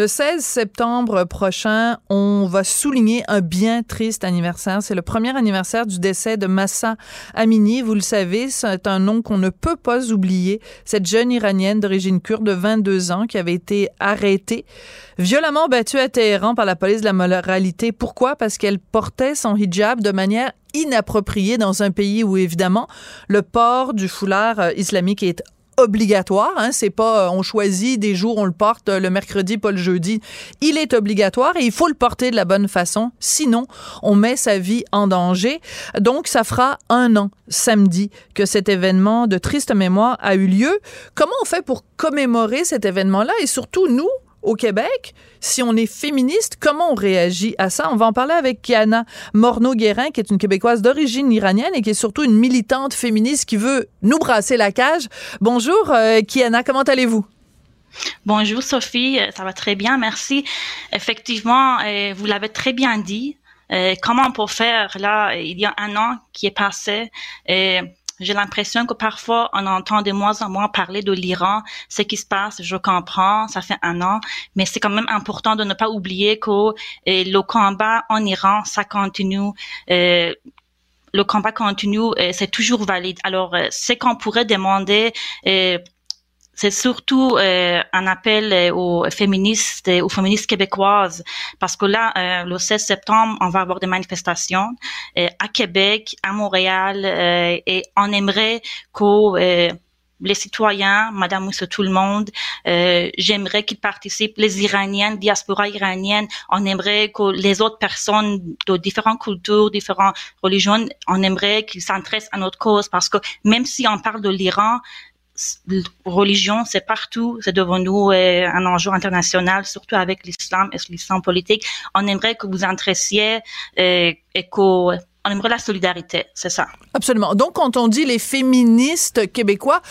Le 16 septembre prochain, on va souligner un bien triste anniversaire. C'est le premier anniversaire du décès de Massa Amini. Vous le savez, c'est un nom qu'on ne peut pas oublier. Cette jeune iranienne d'origine kurde de 22 ans qui avait été arrêtée, violemment battue à Téhéran par la police de la moralité. Pourquoi? Parce qu'elle portait son hijab de manière inappropriée dans un pays où, évidemment, le port du foulard euh, islamique est obligatoire. Hein, c'est pas euh, on choisit des jours, on le porte euh, le mercredi, pas le jeudi. Il est obligatoire et il faut le porter de la bonne façon. Sinon, on met sa vie en danger. Donc, ça fera un an samedi que cet événement de triste mémoire a eu lieu. Comment on fait pour commémorer cet événement-là et surtout nous, au Québec, si on est féministe, comment on réagit à ça? On va en parler avec Kiana Morneau-Guérin, qui est une Québécoise d'origine iranienne et qui est surtout une militante féministe qui veut nous brasser la cage. Bonjour, euh, Kiana, comment allez-vous? Bonjour Sophie, euh, ça va très bien, merci. Effectivement, euh, vous l'avez très bien dit. comment on peut faire? Là, il y a un an qui est passé, j'ai l'impression que parfois on entend de moins en moins parler de l'Iran, ce qui se passe, je comprends, ça fait un an, mais c'est quand même important de ne pas oublier que eh, le combat en Iran, ça continue. Euh, le combat continue, c'est toujours valide. Alors, euh, ce qu'on pourrait demander, c'est surtout euh, un appel euh, aux féministes, aux féministes québécoises, parce que là, euh, le 16 septembre, on va avoir des manifestations à Québec, à Montréal, et on aimerait que les citoyens, Madame Mousse, tout le monde, j'aimerais qu'ils participent, les Iraniennes, diaspora iranienne, on aimerait que les autres personnes de différentes cultures, différentes religions, on aimerait qu'ils s'intéressent à notre cause, parce que même si on parle de l'Iran, religion, c'est partout, c'est devant nous un enjeu international, surtout avec l'islam et l'islam politique. On aimerait que vous intéressiez euh, et qu'on on aimerait la solidarité, c'est ça. Absolument. Donc, quand on dit les féministes québécois,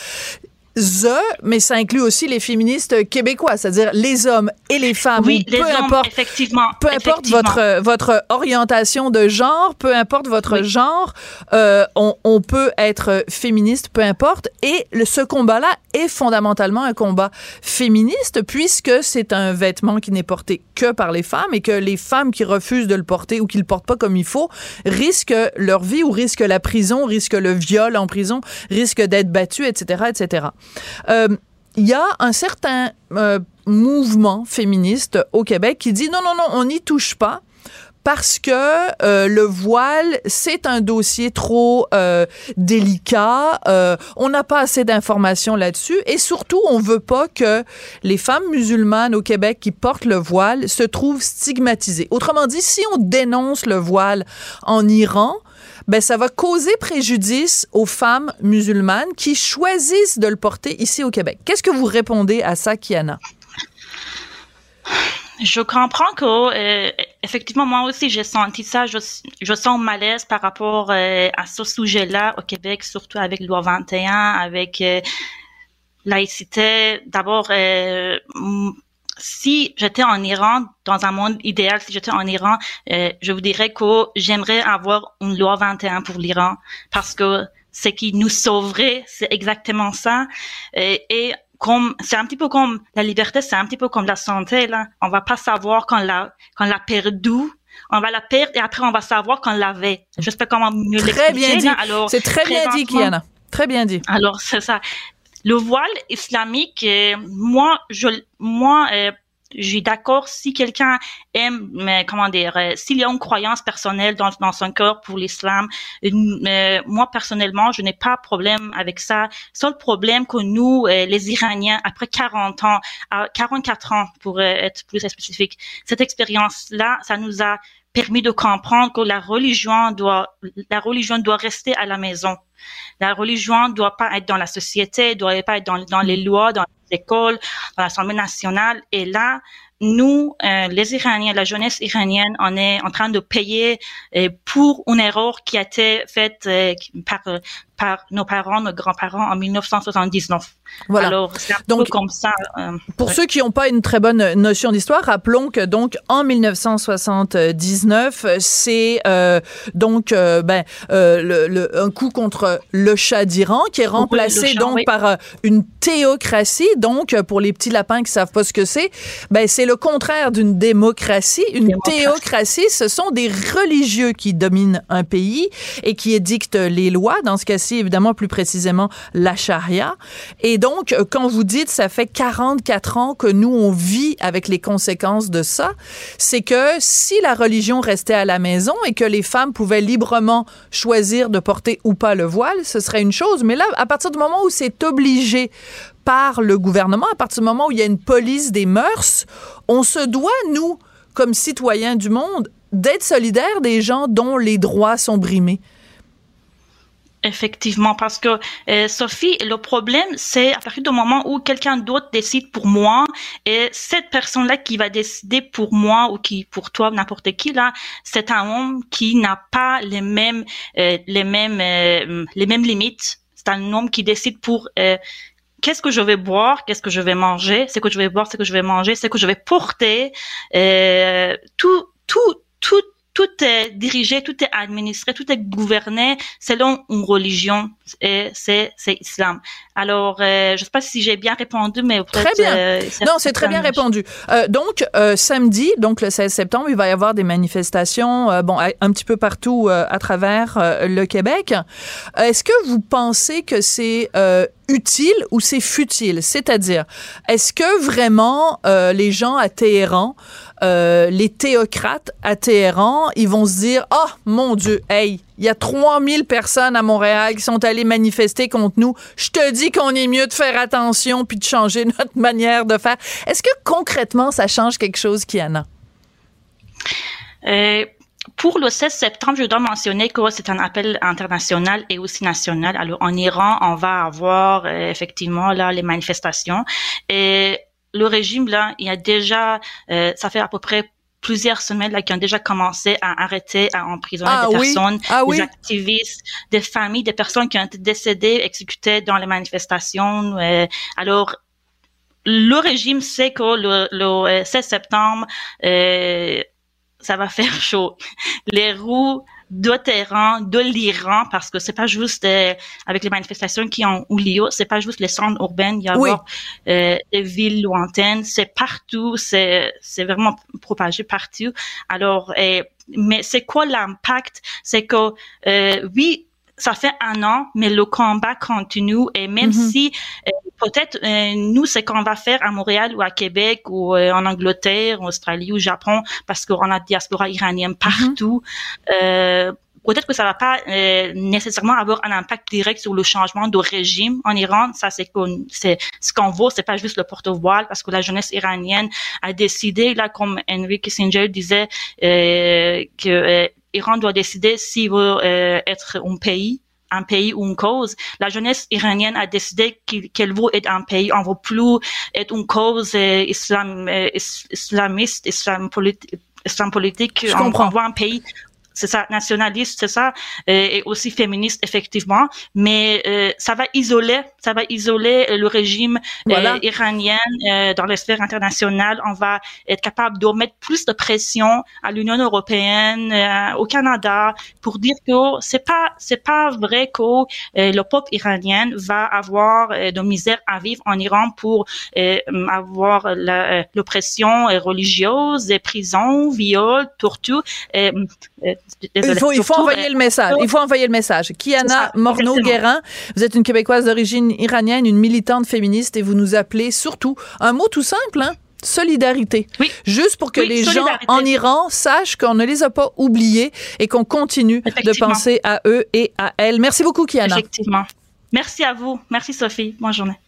the, mais ça inclut aussi les féministes québécois, c'est-à-dire les hommes et les femmes. Oui, peu importe, effectivement. Peu importe votre votre orientation de genre, peu importe votre genre, euh, on, on, peut être féministe, peu importe. Et le, ce combat-là est fondamentalement un combat féministe puisque c'est un vêtement qui n'est porté que par les femmes et que les femmes qui refusent de le porter ou qui le portent pas comme il faut risquent leur vie ou risquent la prison, risquent le viol en prison, risquent d'être battues, etc., etc. Euh, il y a un certain euh, mouvement féministe au Québec qui dit non, non, non, on n'y touche pas parce que euh, le voile, c'est un dossier trop délicat. on n'a pas assez d'informations là-dessus. Et surtout, on veut pas que les femmes musulmanes au Québec qui portent le voile se trouvent stigmatisées. Autrement dit, si on dénonce le voile en Iran, ben ça va causer préjudice aux femmes musulmanes qui choisissent de le porter ici au Québec. Qu'est-ce que vous répondez à ça, Kiana? Je comprends que euh, effectivement moi aussi j'ai senti ça. Je, je sens malaise par rapport euh, à ce sujet-là au Québec, surtout avec loi 21, avec euh, laïcité. D'abord, si j'étais en Iran, dans un monde idéal, si j'étais en Iran, euh, je vous dirais que j'aimerais avoir une loi 21 pour l'Iran parce que ce qui nous sauverait, c'est exactement ça. Et, et comme c'est un petit peu comme la liberté, c'est un petit peu comme la santé là. On va pas savoir quand la quand l'a perdu. On va la perdre et après on va savoir qu'on l'avait. Je sais pas comment mieux l'expliquer. Très bien dit. Alors, c'est très bien dit, Kiana. Très bien dit. Alors c'est ça le voile islamique, euh, moi, je, moi, euh, je suis d'accord si quelqu'un aime, mais comment dire, euh, s'il y a une croyance personnelle dans, dans son cœur pour l'islam, moi personnellement, je n'ai pas de problème avec ça. Seul problème que nous, les Iraniens, après 40 ans, 44 ans pour être plus spécifique, cette expérience-là, ça nous a permis de comprendre que la religion doit, la religion doit rester à la maison. La religion doit pas être dans la société, doit pas être dans, les lois, dans écoles, dans l'Assemblée nationale. Et là, nous, euh, les Iraniens, la jeunesse iranienne, on est en train de payer euh, pour une erreur qui a été faite euh, par par nos parents, nos grands-parents en 1979. Voilà. Alors, c'est un donc, peu comme ça. Pour ceux qui n'ont pas une très bonne notion d'histoire, rappelons que donc en 1979, c'est donc ben le, le, un coup contre le Shah d'Iran qui est remplacé donc par une théocratie. Donc pour les petits lapins qui savent pas ce que c'est, ben c'est le contraire d'une démocratie. Une théocratie, ce sont des religieux qui dominent un pays et qui édictent les lois. Dans ce cas-ci, évidemment plus précisément la charia. Et donc, quand vous dites ça fait 44 ans que nous, on vit avec les conséquences de ça, c'est que si la religion restait à la maison et que les femmes pouvaient librement choisir de porter ou pas le voile, ce serait une chose. Mais là, à partir du moment où c'est obligé par le gouvernement, à partir du moment où il y a une police des mœurs, on se doit, nous, comme citoyens du monde, d'être solidaires des gens dont les droits sont brimés. Effectivement, parce que euh, Sophie, le problème, c'est à partir du moment où quelqu'un d'autre décide pour moi, et cette personne-là qui va décider pour moi ou qui pour toi, n'importe qui là, c'est un homme qui n'a pas les mêmes euh, les mêmes euh, les mêmes limites. C'est un homme qui décide pour qu'est-ce que je vais boire, qu'est-ce que je vais manger, ce que je vais boire, ce que je vais manger, ce que je vais porter, tout tout tout tout est dirigé, tout est administré, tout est gouverné selon une religion et c'est c'est islam. Alors euh, je sais pas si j'ai bien répondu mais très bien. Euh, non, c'est très bien répondu. Euh, donc euh, samedi, donc le 16 septembre, il va y avoir des manifestations euh, bon un petit peu partout à travers le Québec. Est-ce que vous pensez que c'est utile ou c'est futile? C'est-à-dire est-ce que vraiment les gens à Téhéran euh, les théocrates à Téhéran, ils vont se dire, oh mon Dieu, hey, il y a 3000 personnes à Montréal qui sont allées manifester contre nous. Je te dis qu'on est mieux de faire attention puis de changer notre manière de faire. Est-ce que concrètement, ça change quelque chose, Kiana? Euh, pour le 16 septembre, je dois mentionner que c'est un appel international et aussi national. Alors, en Iran, on va avoir euh, effectivement là les manifestations. Et le régime là, il y a déjà, euh, ça fait à peu près plusieurs semaines là qui ont déjà commencé à arrêter, à emprisonner ah des personnes, ah des activistes, des familles, des personnes qui ont été décédées, exécutées dans les manifestations. Euh, alors le régime sait que le, le 16 euh, septembre, ça va faire chaud. Les roues de terrain de l'Iran parce que c'est pas juste euh, avec les manifestations qui ont eu lieu, c'est pas juste les centres urbains, il y a euh, des villes lointaines, c'est partout, c'est c'est vraiment propagé partout. Alors, euh, mais c'est quoi l'impact? C'est que oui, ça fait un an, mais le combat continue et même mm-hmm. si peut-être nous, ce qu'on va faire à Montréal ou à Québec ou en Angleterre, en Australie ou au Japon, parce qu'on a diaspora iranienne partout, euh, peut-être que ça va pas euh, nécessairement avoir un impact direct sur le changement de régime en Iran. Ça, c'est c'est ce qu'on voit, c'est pas juste le porte-voile, parce que la jeunesse iranienne a décidé, là, comme Henry Kissinger disait, euh, que euh, Iran doit décider s'il veut euh, être un pays un pays ou une cause. La jeunesse iranienne a décidé qu'elle veut être un pays. On ne veut plus être une cause euh, islam, euh, islamiste, islam, politique islam politique. Je on, on voit un pays c'est ça, nationaliste, c'est ça, euh, et aussi féministe effectivement, mais euh, ça va isoler, ça va isoler euh, le régime iranien dans la sphère internationale. On va être capable de mettre plus de pression à l'Union européenne, au Canada, pour dire que c'est pas c'est pas vrai que le peuple iranien va avoir de misère à vivre en Iran pour avoir l'oppression religieuse, des prisons, viols, il faut, il faut envoyer le message. Il faut envoyer le message. Kiana Morneau-Guérin, vous êtes une Québécoise d'origine iranienne, une militante féministe et vous nous appelez surtout un mot tout simple, hein? solidarité. Oui. Juste pour que les gens en Iran sachent qu'on ne les a pas oubliés et qu'on continue de penser à eux et à elles. Merci beaucoup, Kiana. Effectivement. Merci à vous. Merci, Sophie. Bonne journée.